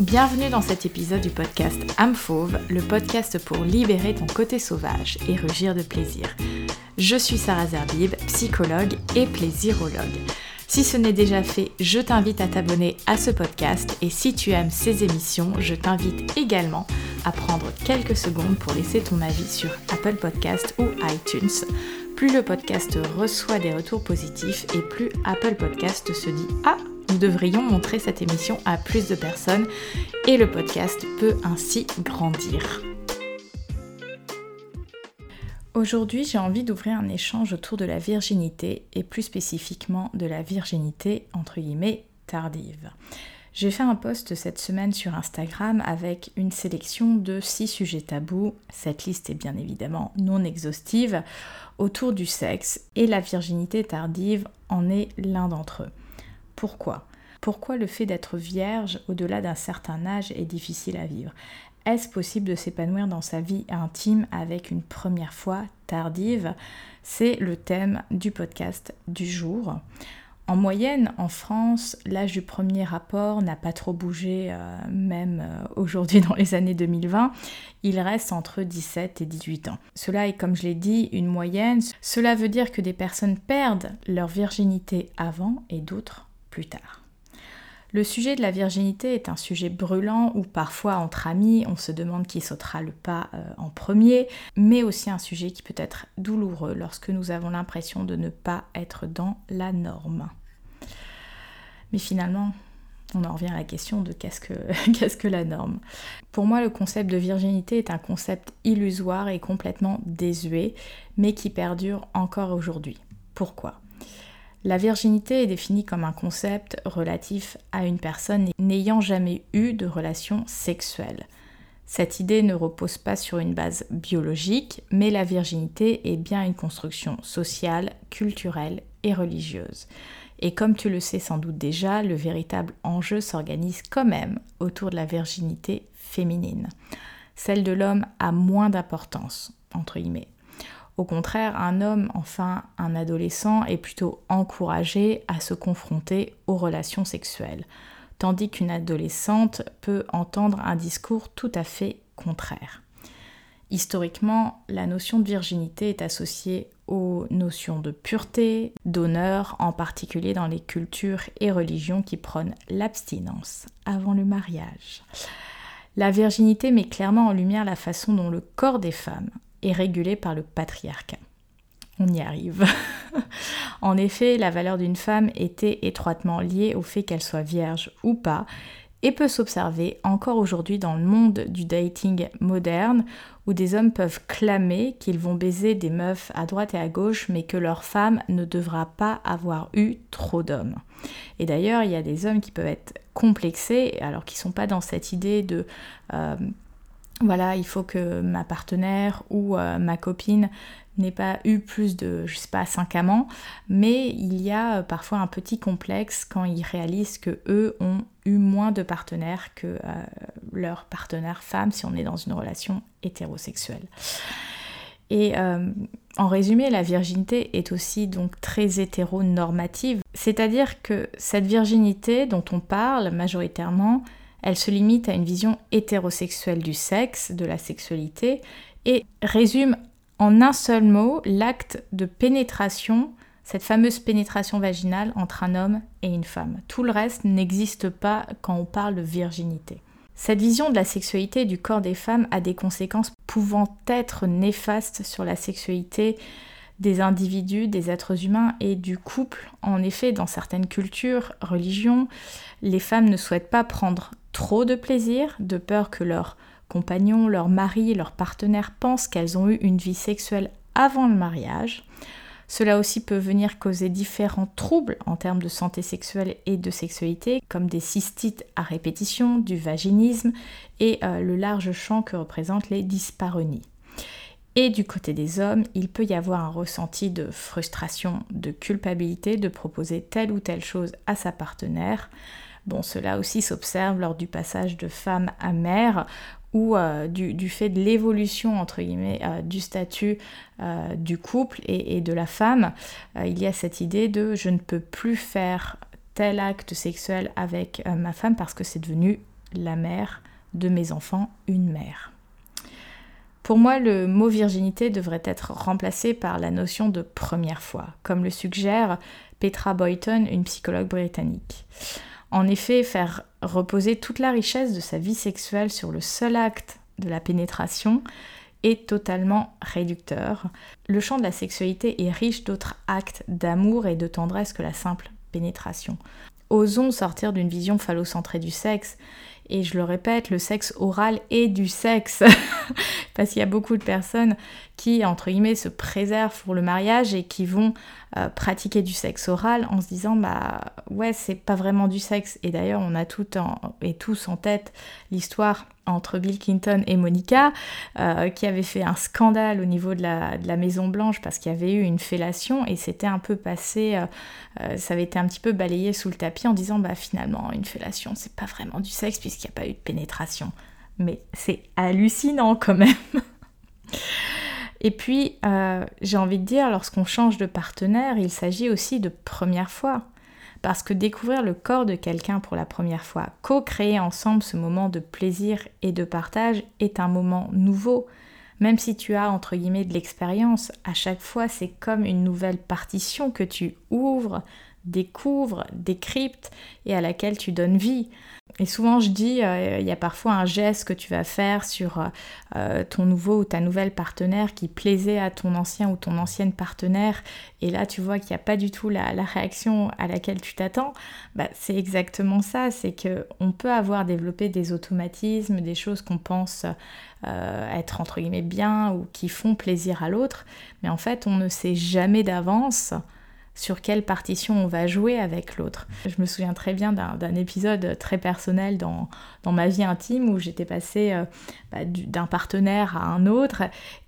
Bienvenue dans cet épisode du podcast Âme Fauve, le podcast pour libérer ton côté sauvage et rugir de plaisir. Je suis Sarah Zerbib, psychologue et plaisirologue. Si ce n'est déjà fait, je t'invite à t'abonner à ce podcast et si tu aimes ces émissions, je t'invite également à prendre quelques secondes pour laisser ton avis sur Apple Podcast ou iTunes. Plus le podcast reçoit des retours positifs et plus Apple Podcast se dit Ah, nous devrions montrer cette émission à plus de personnes et le podcast peut ainsi grandir. Aujourd'hui, j'ai envie d'ouvrir un échange autour de la virginité et plus spécifiquement de la virginité entre guillemets tardive. J'ai fait un post cette semaine sur Instagram avec une sélection de six sujets tabous. Cette liste est bien évidemment non exhaustive autour du sexe et la virginité tardive en est l'un d'entre eux. Pourquoi? Pourquoi le fait d'être vierge au-delà d'un certain âge est difficile à vivre? Est-ce possible de s'épanouir dans sa vie intime avec une première fois tardive? C'est le thème du podcast du jour. En moyenne, en France, l'âge du premier rapport n'a pas trop bougé, euh, même euh, aujourd'hui dans les années 2020. Il reste entre 17 et 18 ans. Cela est, comme je l'ai dit, une moyenne. Cela veut dire que des personnes perdent leur virginité avant et d'autres tard. Le sujet de la virginité est un sujet brûlant où parfois entre amis on se demande qui sautera le pas euh, en premier, mais aussi un sujet qui peut être douloureux lorsque nous avons l'impression de ne pas être dans la norme. Mais finalement, on en revient à la question de qu'est-ce que, qu'est-ce que la norme. Pour moi, le concept de virginité est un concept illusoire et complètement désuet, mais qui perdure encore aujourd'hui. Pourquoi? La virginité est définie comme un concept relatif à une personne n'ayant jamais eu de relation sexuelle. Cette idée ne repose pas sur une base biologique, mais la virginité est bien une construction sociale, culturelle et religieuse. Et comme tu le sais sans doute déjà, le véritable enjeu s'organise quand même autour de la virginité féminine. Celle de l'homme a moins d'importance, entre guillemets. Au contraire, un homme, enfin un adolescent, est plutôt encouragé à se confronter aux relations sexuelles, tandis qu'une adolescente peut entendre un discours tout à fait contraire. Historiquement, la notion de virginité est associée aux notions de pureté, d'honneur, en particulier dans les cultures et religions qui prônent l'abstinence avant le mariage. La virginité met clairement en lumière la façon dont le corps des femmes est régulée par le patriarcat. On y arrive. en effet, la valeur d'une femme était étroitement liée au fait qu'elle soit vierge ou pas et peut s'observer encore aujourd'hui dans le monde du dating moderne où des hommes peuvent clamer qu'ils vont baiser des meufs à droite et à gauche mais que leur femme ne devra pas avoir eu trop d'hommes. Et d'ailleurs, il y a des hommes qui peuvent être complexés alors qu'ils ne sont pas dans cette idée de euh, voilà, il faut que ma partenaire ou euh, ma copine n'ait pas eu plus de, je sais pas, 5 amants, mais il y a euh, parfois un petit complexe quand ils réalisent que eux ont eu moins de partenaires que euh, leur partenaire femme si on est dans une relation hétérosexuelle. Et en résumé, la virginité est aussi donc très hétéronormative, c'est-à-dire que cette virginité dont on parle majoritairement, elle se limite à une vision hétérosexuelle du sexe, de la sexualité, et résume en un seul mot l'acte de pénétration, cette fameuse pénétration vaginale entre un homme et une femme. Tout le reste n'existe pas quand on parle de virginité. Cette vision de la sexualité et du corps des femmes a des conséquences pouvant être néfastes sur la sexualité des individus, des êtres humains et du couple. En effet, dans certaines cultures, religions, les femmes ne souhaitent pas prendre trop de plaisir, de peur que leur compagnon, leur mari, leur partenaire pensent qu'elles ont eu une vie sexuelle avant le mariage. Cela aussi peut venir causer différents troubles en termes de santé sexuelle et de sexualité, comme des cystites à répétition, du vaginisme et euh, le large champ que représentent les dyspareunies. Et du côté des hommes, il peut y avoir un ressenti de frustration, de culpabilité de proposer telle ou telle chose à sa partenaire, Bon, cela aussi s'observe lors du passage de femme à mère ou euh, du, fait de l'évolution entre guillemets euh, du statut euh, du couple et, de la femme, il y a cette idée de je ne peux plus faire tel acte sexuel avec ma femme parce que c'est devenu la mère de mes enfants, une mère. Pour moi, le mot virginité devrait être remplacé par la notion de première fois, comme le suggère Petra Boyton, une psychologue britannique. En effet, faire reposer toute la richesse de sa vie sexuelle sur le seul acte de la pénétration est totalement réducteur. Le champ de la sexualité est riche d'autres actes d'amour et de tendresse que la simple pénétration. Osons sortir d'une vision phallocentrée du sexe et je le répète, le sexe oral est du sexe. Parce qu'il y a beaucoup de personnes qui, entre guillemets, se préservent pour le mariage et qui vont euh, pratiquer du sexe oral en se disant, bah ouais, c'est pas vraiment du sexe. Et d'ailleurs, on a tout et tous en tête l'histoire entre Bill Clinton et Monica, euh, qui avait fait un scandale au niveau de la, de la Maison Blanche parce qu'il y avait eu une fellation et c'était un peu passé, euh, ça avait été un petit peu balayé sous le tapis en disant, bah finalement, une fellation, c'est pas vraiment du sexe puisqu'il n'y a pas eu de pénétration. Mais c'est hallucinant quand même. Et puis, euh, j'ai envie de dire, lorsqu'on change de partenaire, il s'agit aussi de première fois. Parce que découvrir le corps de quelqu'un pour la première fois, co-créer ensemble ce moment de plaisir et de partage est un moment nouveau. Même si tu as entre guillemets de l'expérience, à chaque fois c'est comme une nouvelle partition que tu ouvres, découvres, décryptes et à laquelle tu donnes vie. Et souvent, je dis, euh, il y a parfois un geste que tu vas faire sur euh, euh, ton nouveau ou ta nouvelle partenaire qui plaisait à ton ancien ou ton ancienne partenaire, et là, tu vois qu'il n'y a pas du tout la, réaction à laquelle tu t'attends. Bah, c'est exactement ça, c'est que on peut avoir développé des automatismes, des choses qu'on pense être entre guillemets bien ou qui font plaisir à l'autre, mais en fait, on ne sait jamais d'avance sur quelle partition on va jouer avec l'autre. Je me souviens très bien d'un épisode très personnel dans, ma vie intime où j'étais passée euh, bah, d'un partenaire à un autre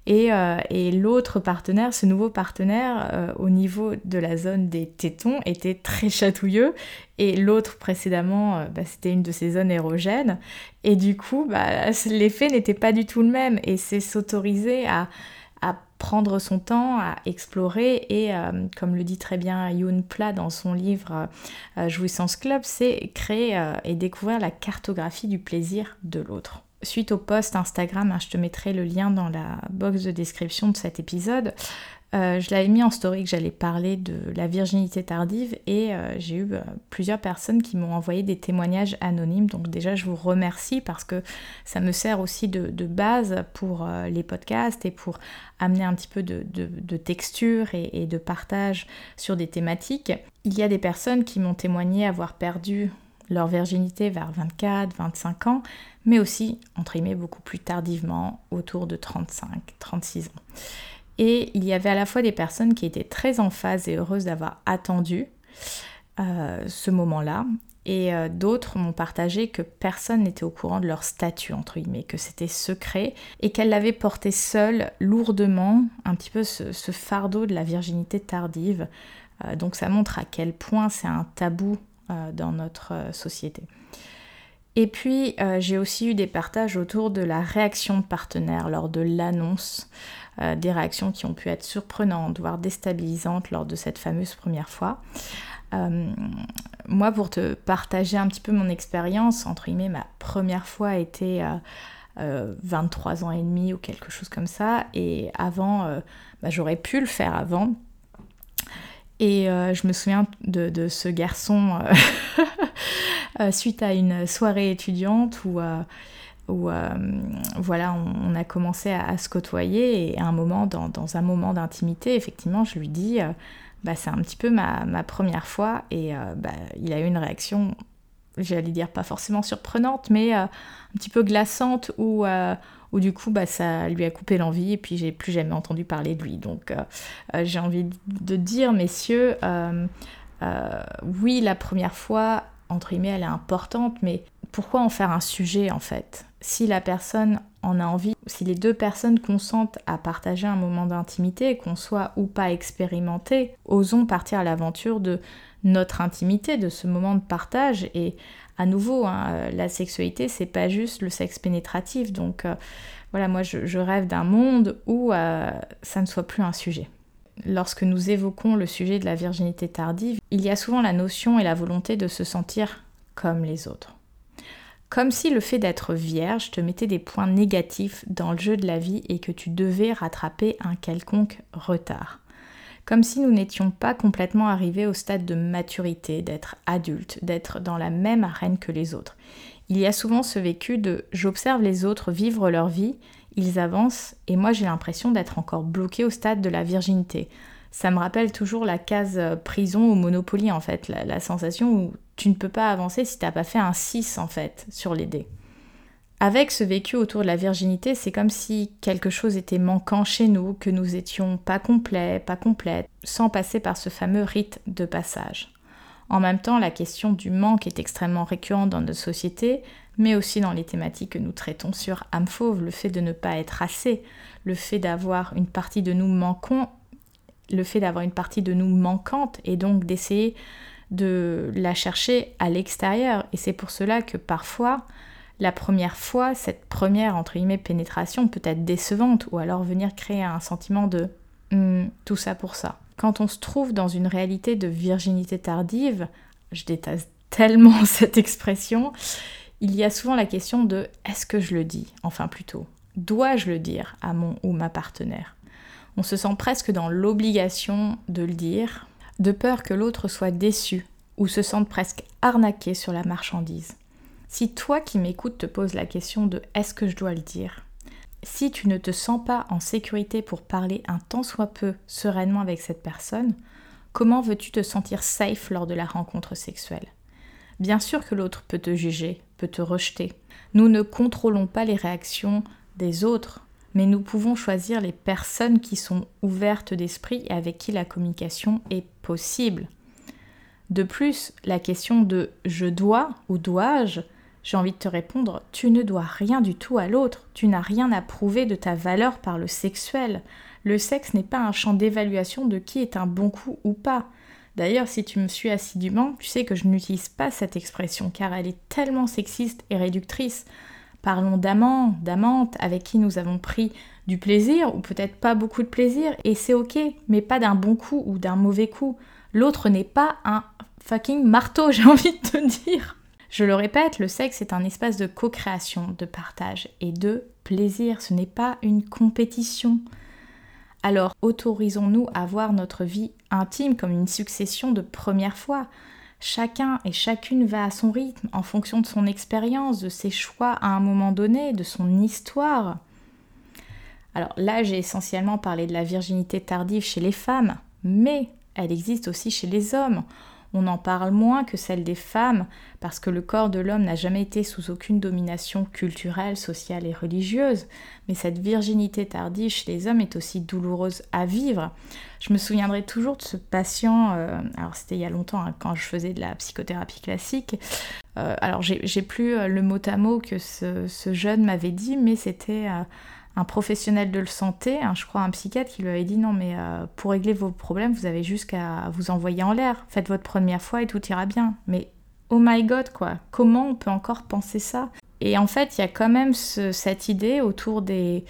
euh, et, l'autre partenaire, ce nouveau partenaire, euh, au niveau de la zone des tétons, était très chatouilleux et l'autre précédemment, bah, c'était une de ces zones érogènes et du coup, bah, l'effet n'était pas du tout le même et c'est s'autoriser à prendre son temps, à explorer et, euh, comme le dit très bien Yoon Pla dans son livre euh, Jouissance Club, c'est créer euh, et découvrir la cartographie du plaisir de l'autre. Suite au post Instagram, hein, je te mettrai le lien dans la box de description de cet épisode, euh, je l'avais mis en story que j'allais parler de la virginité tardive et euh, j'ai eu euh, plusieurs personnes qui m'ont envoyé des témoignages anonymes. Donc déjà je vous remercie parce que ça me sert aussi de, base pour les podcasts et pour amener un petit peu de, texture et, de partage sur des thématiques. Il y a des personnes qui m'ont témoigné avoir perdu leur virginité vers 24, 25 ans, mais aussi, entre guillemets, beaucoup plus tardivement, autour de 35, 36 ans. Et il y avait à la fois des personnes qui étaient très en phase et heureuses d'avoir attendu euh, ce moment-là, et euh, d'autres m'ont partagé que personne n'était au courant de leur statut, entre guillemets, que c'était secret, et qu'elles l'avaient porté seule, lourdement, un petit peu ce, fardeau de la virginité tardive. Euh, donc ça montre à quel point c'est un tabou dans notre société. Et puis j'ai aussi eu des partages autour de la réaction de partenaires lors de l'annonce euh, des réactions qui ont pu être surprenantes, voire déstabilisantes lors de cette fameuse première fois. Euh, moi, pour te partager un petit peu mon expérience, entre guillemets, ma première fois était euh, 23 ans et demi ou quelque chose comme ça, et avant, euh, bah, j'aurais pu le faire avant. Et je me souviens de, ce garçon suite à une soirée étudiante où où euh, voilà, on, a commencé à, se côtoyer et à un moment, dans, un moment d'intimité, effectivement, je lui dis, euh, bah, c'est un petit peu ma, première fois et euh, bah, il a eu une réaction, j'allais dire pas forcément surprenante, mais un petit peu glaçante où, du coup bah, ça lui a coupé l'envie et puis j'ai plus jamais entendu parler de lui. Donc j'ai envie de dire, messieurs, oui, la première fois, entre guillemets, elle est importante, mais pourquoi en faire un sujet en fait? Si la personne en a envie, si les deux personnes consentent à partager un moment d'intimité, qu'on soit ou pas expérimenté, osons partir à l'aventure de notre intimité, de ce moment de partage. Et à nouveau, hein, euh, la sexualité, c'est pas juste le sexe pénétratif. Donc euh, voilà, moi je, rêve d'un monde où euh, ça ne soit plus un sujet. Lorsque nous évoquons le sujet de la virginité tardive, il y a souvent la notion et la volonté de se sentir comme les autres Comme si le fait d'être vierge te mettait des points négatifs dans le jeu de la vie et que tu devais rattraper un quelconque retard. Comme si nous n'étions pas complètement arrivés au stade de maturité, d'être adulte, d'être dans la même arène que les autres. Il y a souvent ce vécu de j'observe les autres vivre leur vie, ils avancent et moi j'ai l'impression d'être encore bloqué au stade de la virginité. Ça me rappelle toujours la case euh, prison au Monopoly en fait, la, sensation où tu ne peux pas avancer si t'as pas fait un 6 en fait sur les dés. Avec ce vécu autour de la virginité, c'est comme si quelque chose était manquant chez nous, que nous étions pas complets, pas complètes, sans passer par ce fameux rite de passage. En même temps, la question du manque est extrêmement récurrente dans notre société, mais aussi dans les thématiques que nous traitons sur âme fauve, le fait de ne pas être assez, le fait d'avoir une partie de nous manquant, le fait d'avoir une partie de nous manquante et donc d'essayer de la chercher à l'extérieur. Et c'est pour cela que parfois, la première fois, cette première entre guillemets pénétration peut être décevante ou alors venir créer un sentiment de hmm, tout ça pour ça. Quand on se trouve dans une réalité de virginité tardive, je déteste tellement cette expression, il y a souvent la question de est-ce que je le dis? Enfin plutôt, dois-je le dire à mon ou ma partenaire? On se sent presque dans l'obligation de le dire, de peur que l'autre soit déçu ou se sente presque arnaqué sur la marchandise. Si toi qui m'écoutes te poses la question de est-ce que je dois le dire? Si tu ne te sens pas en sécurité pour parler un tant soit peu sereinement avec cette personne, comment veux-tu te sentir safe lors de la rencontre sexuelle? Bien sûr que l'autre peut te juger, peut te rejeter. Nous ne contrôlons pas les réactions des autres, mais nous pouvons choisir les personnes qui sont ouvertes d'esprit et avec qui la communication est possible. De plus, la question de je dois ou dois-je j'ai envie de te répondre, tu ne dois rien du tout à l'autre, tu n'as rien à prouver de ta valeur par le sexuel. Le sexe n'est pas un champ d'évaluation de qui est un bon coup ou pas. D'ailleurs, si tu me suis assidûment, tu sais que je n'utilise pas cette expression car elle est tellement sexiste et réductrice. Parlons d'amants, d'amantes avec qui nous avons pris du plaisir ou peut-être pas beaucoup de plaisir et c'est ok, mais pas d'un bon coup ou d'un mauvais coup. L'autre n'est pas un fucking marteau, j'ai envie de te dire. Je le répète, le sexe est un espace de co-création, de partage et de plaisir. Ce n'est pas une compétition. Alors autorisons-nous à voir notre vie intime comme une succession de premières fois. Chacun et chacune va à son rythme, en fonction de son expérience, de ses choix à un moment donné, de son histoire. Alors là, j'ai essentiellement parlé de la virginité tardive chez les femmes, mais elle existe aussi chez les hommes on en parle moins que celle des femmes, parce que le corps de l'homme n'a jamais été sous aucune domination culturelle, sociale et religieuse, mais cette virginité tardive chez les hommes est aussi douloureuse à vivre. Je me souviendrai toujours de ce patient, euh, alors c'était il y a longtemps, hein, quand je faisais de la psychothérapie classique, euh, alors j'ai plus euh, le mot à mot que ce, jeune m'avait dit, mais c'était un professionnel de santé, je crois un psychiatre, qui lui avait dit non mais euh, pour régler vos problèmes, vous avez juste qu'à vous envoyer en l'air. Faites votre première fois et tout ira bien. Mais oh my god quoi, comment on peut encore penser ça? Et en fait, il y a quand même cette idée autour des,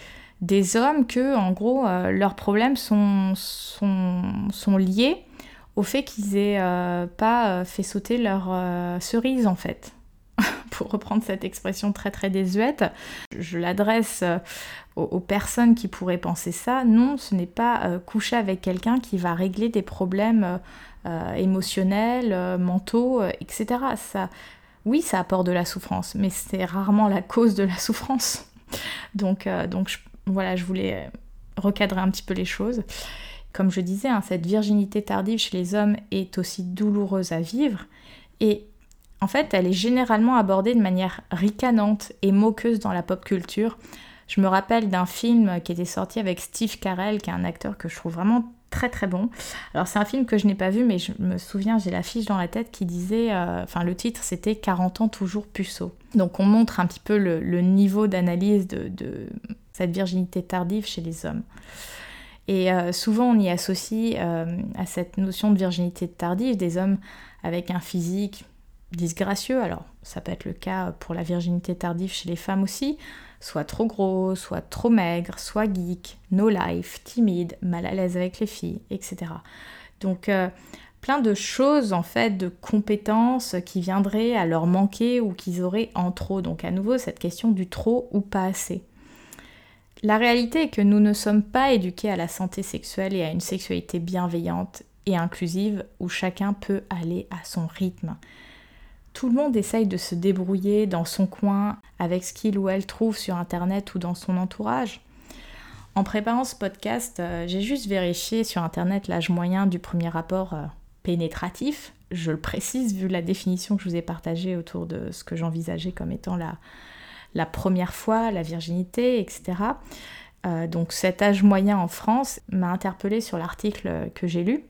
hommes que en gros euh, leurs problèmes sont, sont, sont, liés au fait qu'ils aient euh, pas fait sauter leur cerise en fait reprendre cette expression très très désuète, je l'adresse euh, aux, personnes qui pourraient penser ça. Non, ce n'est pas euh, coucher avec quelqu'un qui va régler des problèmes euh, émotionnels, mentaux, etc. Ça, oui, ça apporte de la souffrance, mais c'est rarement la cause de la souffrance. Donc, donc voilà, je voulais recadrer un petit peu les choses. Comme je disais, hein, cette virginité tardive chez les hommes est aussi douloureuse à vivre. Et en fait, elle est généralement abordée de manière ricanante et moqueuse dans la pop culture. Je me rappelle d'un film qui était sorti avec Steve Carell, qui est un acteur que je trouve vraiment très très bon. Alors c'est un film que je n'ai pas vu, mais je me souviens, j'ai l'affiche dans la tête qui disait, euh, enfin le titre c'était 40 ans toujours puceau. Donc on montre un petit peu le, niveau d'analyse de, cette virginité tardive chez les hommes. Et euh, souvent on y associe euh, à cette notion de virginité tardive des hommes avec un physique disgracieux, alors ça peut être le cas pour la virginité tardive chez les femmes aussi, soit trop gros, soit trop maigre, soit geek, no life, timide, mal à l'aise avec les filles, etc. Donc euh, plein de choses en fait, de compétences qui viendraient à leur manquer ou qu'ils auraient en trop. Donc à nouveau cette question du trop ou pas assez. La réalité est que nous ne sommes pas éduqués à la santé sexuelle et à une sexualité bienveillante et inclusive où chacun peut aller à son rythme. Tout le monde essaye de se débrouiller dans son coin avec ce qu'il ou elle trouve sur Internet ou dans son entourage. En préparant ce podcast, euh, j'ai juste vérifié sur Internet l'âge moyen du premier rapport euh, pénétratif. Je le précise vu la définition que je vous ai partagée autour de ce que j'envisageais comme étant la, première fois, la virginité, etc. Euh, donc cet âge moyen en France m'a interpellé sur l'article que j'ai lu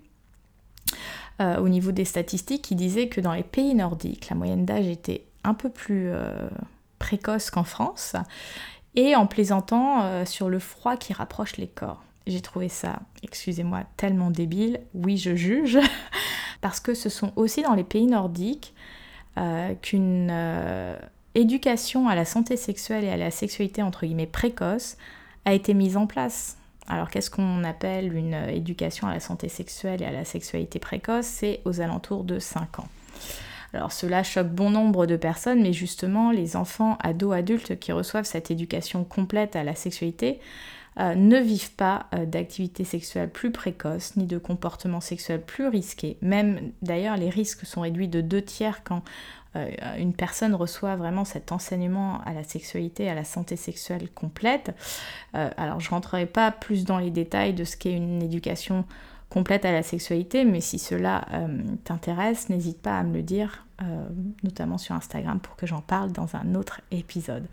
euh, au niveau des statistiques qui disait que dans les pays nordiques, la moyenne d'âge était un peu plus euh, précoce qu'en France et en plaisantant sur le froid qui rapproche les corps. J'ai trouvé ça, excusez-moi, tellement débile. Oui, je juge. parce que ce sont aussi dans les pays nordiques qu'une éducation à la santé sexuelle et à la sexualité entre guillemets précoce a été mise en place. Alors qu'est-ce qu'on appelle une éducation à la santé sexuelle et à la sexualité précoce? C'est aux alentours de 5 ans. Alors cela choque bon nombre de personnes, mais justement les enfants, ados, adultes qui reçoivent cette éducation complète à la sexualité euh, ne vivent pas euh, d'activité sexuelle plus précoce ni de comportements sexuels plus risqués. Même d'ailleurs les risques sont réduits de deux tiers quand euh, une personne reçoit vraiment cet enseignement à la sexualité, à la santé sexuelle complète. Euh, alors je rentrerai pas plus dans les détails de ce qu'est une éducation complète à la sexualité, mais si cela t'intéresse, n'hésite pas à me le dire, notamment sur Instagram, pour que j'en parle dans un autre épisode.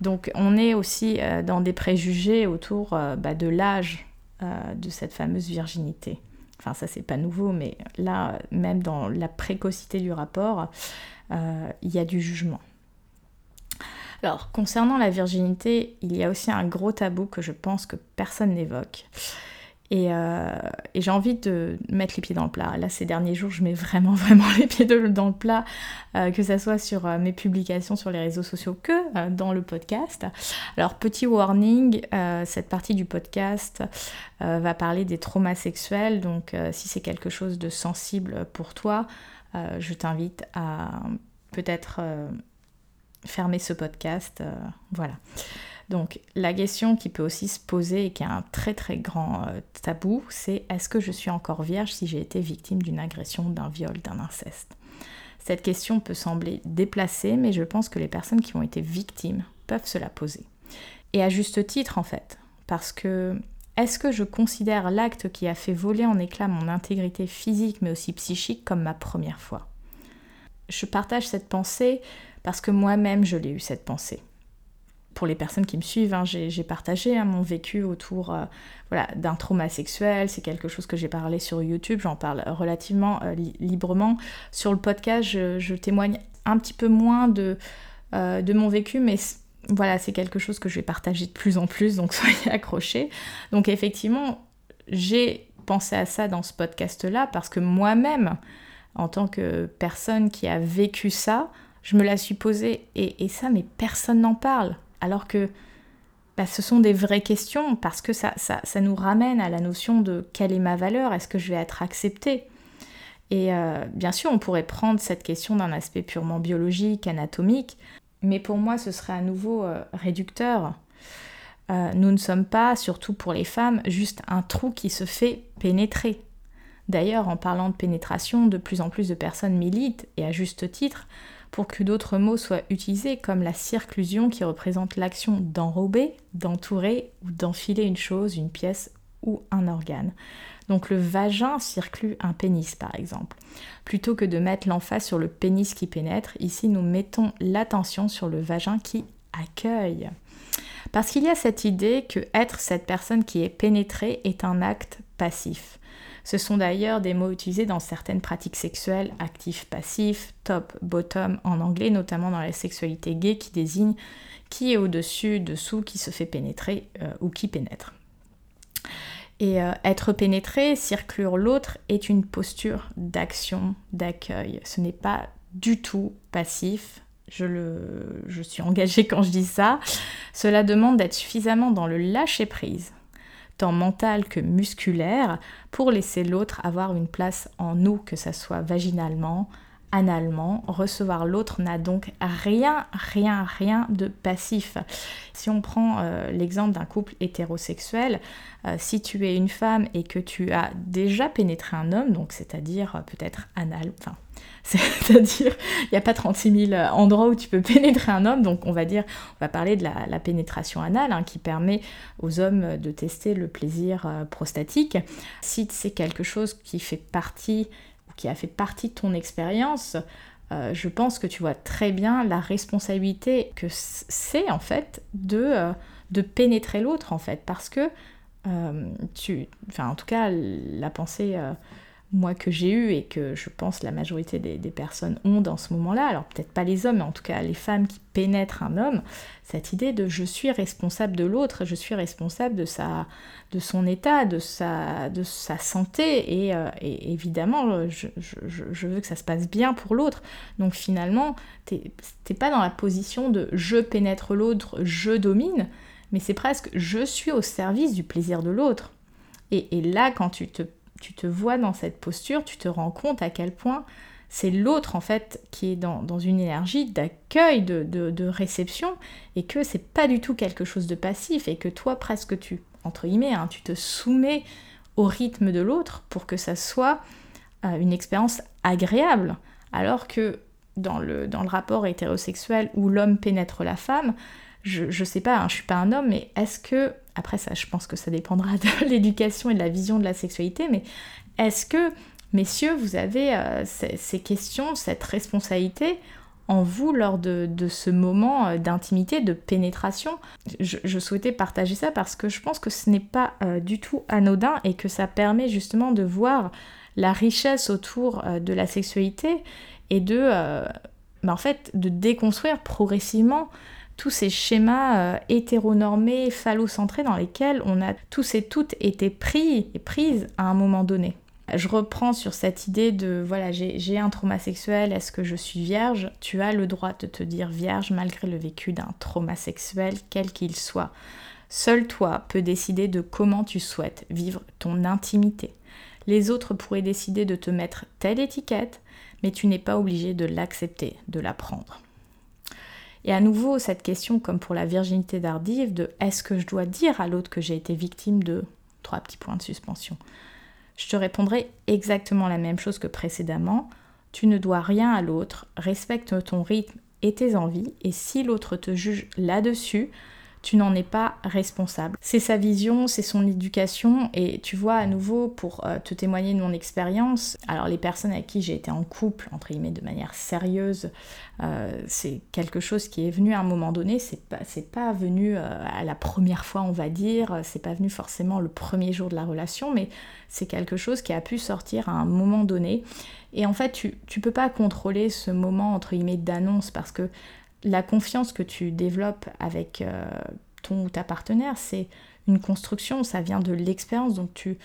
Donc on est aussi dans des préjugés autour bah, de l'âge de cette fameuse virginité. Enfin ça c'est pas nouveau, mais là, même dans la précocité du rapport, euh, il y a du jugement. Alors, concernant la virginité, il y a aussi un gros tabou que je pense que personne n'évoque. Et, euh, j'ai envie de mettre les pieds dans le plat. Là, ces derniers jours, je mets vraiment, vraiment les pieds dans le plat, euh, que ce soit sur mes publications sur les réseaux sociaux que dans le podcast. Alors, petit warning, cette partie du podcast va parler des traumas sexuels. Donc, si c'est quelque chose de sensible pour toi, euh, je t'invite à peut-être euh, fermer ce podcast. Euh, voilà. Donc la question qui peut aussi se poser et qui est un très très grand tabou, c'est est-ce que je suis encore vierge si j'ai été victime d'une agression, d'un viol, d'un inceste? Cette question peut sembler déplacée, mais je pense que les personnes qui ont été victimes peuvent se la poser. Et à juste titre en fait, parce que est-ce que je considère l'acte qui a fait voler en éclats mon intégrité physique mais aussi psychique comme ma première fois? Je partage cette pensée parce que moi-même je l'ai eu cette pensée. Pour les personnes qui me suivent, hein, j'ai partagé hein, mon vécu autour euh, voilà, d'un trauma sexuel. C'est quelque chose que j'ai parlé sur YouTube. J'en parle relativement euh, librement. Sur le podcast, je, témoigne un petit peu moins de, euh, de mon vécu, mais voilà, c'est quelque chose que je vais partager de plus en plus, donc soyez accrochés. Donc effectivement, j'ai pensé à ça dans ce podcast-là parce que moi-même, en tant que personne qui a vécu ça, je me la suis posée et, ça, mais personne n'en parle. Alors que bah, ce sont des vraies questions parce que ça, ça, nous ramène à la notion de quelle est ma valeur, est-ce que je vais être acceptée? Et euh, bien sûr, on pourrait prendre cette question d'un aspect purement biologique, anatomique, mais pour moi, ce serait à nouveau euh, réducteur. Euh, nous ne sommes pas, surtout pour les femmes, juste un trou qui se fait pénétrer. D'ailleurs, en parlant de pénétration, de plus en plus de personnes militent, et à juste titre, pour que d'autres mots soient utilisés comme la circlusion qui représente l'action d'enrober, d'entourer ou d'enfiler une chose, une pièce ou un organe. Donc le vagin circule un pénis par exemple. Plutôt que de mettre l'emphase sur le pénis qui pénètre, ici nous mettons l'attention sur le vagin qui accueille. Parce qu'il y a cette idée que être cette personne qui est pénétrée est un acte passif. Ce sont d'ailleurs des mots utilisés dans certaines pratiques sexuelles, actif, passif, top, bottom en anglais, notamment dans la sexualité gay qui désigne qui est au-dessus, dessous, qui se fait pénétrer euh, ou qui pénètre. Et euh, être pénétré, circlure l'autre, est une posture d'action, d'accueil. Ce n'est pas du tout passif. Je, je suis engagée quand je dis ça. Cela demande d'être suffisamment dans le lâcher-prise tant mental que musculaire, pour laisser l'autre avoir une place en nous, que ce soit vaginalement, analement. Recevoir l'autre n'a donc rien, rien, rien de passif. Si on prend euh, l'exemple d'un couple hétérosexuel, euh, si tu es une femme et que tu as déjà pénétré un homme, donc c'est-à-dire euh, peut-être anal, enfin, c'est-à-dire il n'y a pas 36 000 endroits où tu peux pénétrer un homme, donc on va dire, on va parler de la, pénétration anale hein, qui permet aux hommes de tester le plaisir prostatique. Si c'est quelque chose qui fait partie qui a fait partie de ton expérience, euh, je pense que tu vois très bien la responsabilité que c'est en fait de, euh, de pénétrer l'autre en fait, parce que euh, tu, enfin en tout cas la pensée moi que j'ai eu et que je pense la majorité des, personnes ont dans ce moment-là, alors peut-être pas les hommes, mais en tout cas les femmes qui pénètrent un homme, cette idée de je suis responsable de l'autre, je suis responsable de, sa, de son état, de sa, de sa santé, et, euh, évidemment je, je, veux que ça se passe bien pour l'autre. Donc finalement, t'es pas dans la position de je pénètre l'autre, je domine, mais c'est presque je suis au service du plaisir de l'autre. Et, et là, quand tu te tu te vois dans cette posture, tu te rends compte à quel point c'est l'autre en fait qui est dans, une énergie d'accueil, de, réception, et que c'est pas du tout quelque chose de passif, et que toi presque tu, entre guillemets, hein, tu te soumets au rythme de l'autre pour que ça soit euh, une expérience agréable. Alors que dans le, rapport hétérosexuel où l'homme pénètre la femme, je, je sais pas, hein, je suis pas un homme, mais est-ce que après ça, je pense que ça dépendra de l'éducation et de la vision de la sexualité, mais est-ce que, messieurs, vous avez euh, ces, questions, cette responsabilité en vous lors de, ce moment euh, d'intimité, de pénétration? Je, souhaitais partager ça parce que je pense que ce n'est pas euh, du tout anodin et que ça permet justement de voir la richesse autour de la sexualité et de, bah, en fait, de déconstruire progressivement tous ces schémas euh, hétéronormés, phallocentrés dans lesquels on a tous et toutes été pris et prises à un moment donné. Je reprends sur cette idée de voilà, j'ai un trauma sexuel, est-ce que je suis vierge? Tu as le droit de te dire vierge malgré le vécu d'un trauma sexuel, quel qu'il soit. Seul toi peux décider de comment tu souhaites vivre ton intimité. Les autres pourraient décider de te mettre telle étiquette, mais tu n'es pas obligé de l'accepter, de la prendre. Et à nouveau, cette question, comme pour la virginité tardive, de est-ce que je dois dire à l'autre que j'ai été victime de trois petits points de suspension? Je te répondrai exactement la même chose que précédemment. Tu ne dois rien à l'autre, respecte ton rythme et tes envies, et si l'autre te juge là-dessus, tu n'en es pas responsable. C'est sa vision, c'est son éducation et tu vois à nouveau pour euh, te témoigner de mon expérience, alors les personnes avec qui j'ai été en couple, entre guillemets, de manière sérieuse, euh, c'est quelque chose qui est venu à un moment donné, c'est pas, pas venu euh, à la première fois on va dire, c'est pas venu forcément le premier jour de la relation, mais c'est quelque chose qui a pu sortir à un moment donné. Et en fait, tu, tu peux pas contrôler ce moment entre guillemets d'annonce parce que la confiance que tu développes avec euh, ton ou ta partenaire, c'est une construction, ça vient de l'expérience, donc tu,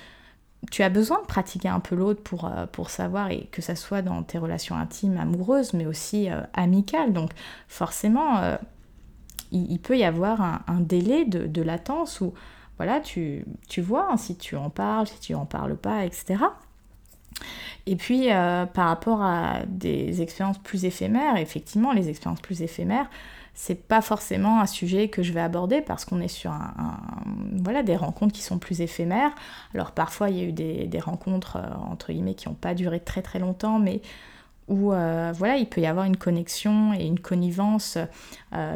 as besoin de pratiquer un peu l'autre pour, euh, pour savoir, et que ça soit dans tes relations intimes, amoureuses, mais aussi euh, amicales. Donc forcément, il, peut y avoir un, délai de, latence où voilà, tu, tu vois hein, si tu en parles, si tu en parles pas, etc. Et puis, euh, par rapport à des expériences plus éphémères, effectivement, les expériences plus éphémères, c'est pas forcément un sujet que je vais aborder parce qu'on est sur un, voilà, des rencontres qui sont plus éphémères. Alors, parfois, il y a eu des, rencontres, euh, entre guillemets, qui n'ont pas duré très très longtemps, mais où euh, voilà, il peut y avoir une connexion et une connivence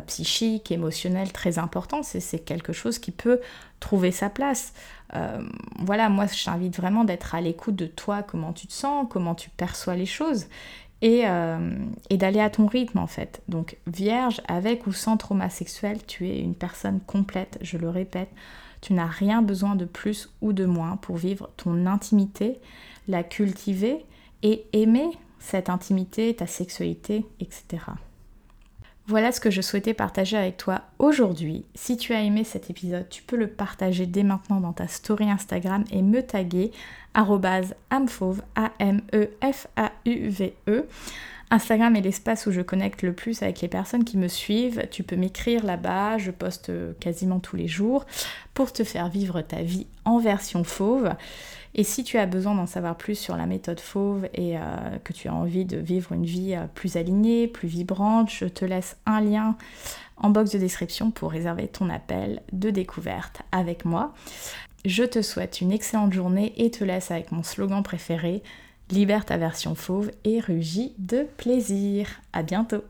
psychique, émotionnelle très importante. C'est quelque chose qui peut trouver sa place. Euh, voilà, moi je t'invite vraiment d'être à l'écoute de toi, comment tu te sens, comment tu perçois les choses, et, euh, et d'aller à ton rythme en fait. Donc vierge, avec ou sans trauma sexuel, tu es une personne complète, je le répète. Tu n'as rien besoin de plus ou de moins pour vivre ton intimité, la cultiver et aimer cette intimité, ta sexualité, etc. Voilà ce que je souhaitais partager avec toi aujourd'hui. Si tu as aimé cet épisode, tu peux le partager dès maintenant dans ta story Instagram et me taguer amfauve, A-M-E-F-A-U-V-E. Instagram est l'espace où je connecte le plus avec les personnes qui me suivent. Tu peux m'écrire là-bas, je poste quasiment tous les jours pour te faire vivre ta vie en version fauve. Et si tu as besoin d'en savoir plus sur la méthode fauve et euh, que tu as envie de vivre une vie euh, plus alignée, plus vibrante, je te laisse un lien en box de description pour réserver ton appel de découverte avec moi. Je te souhaite une excellente journée et te laisse avec mon slogan préféré Libère ta version fauve et rugis de plaisir. À bientôt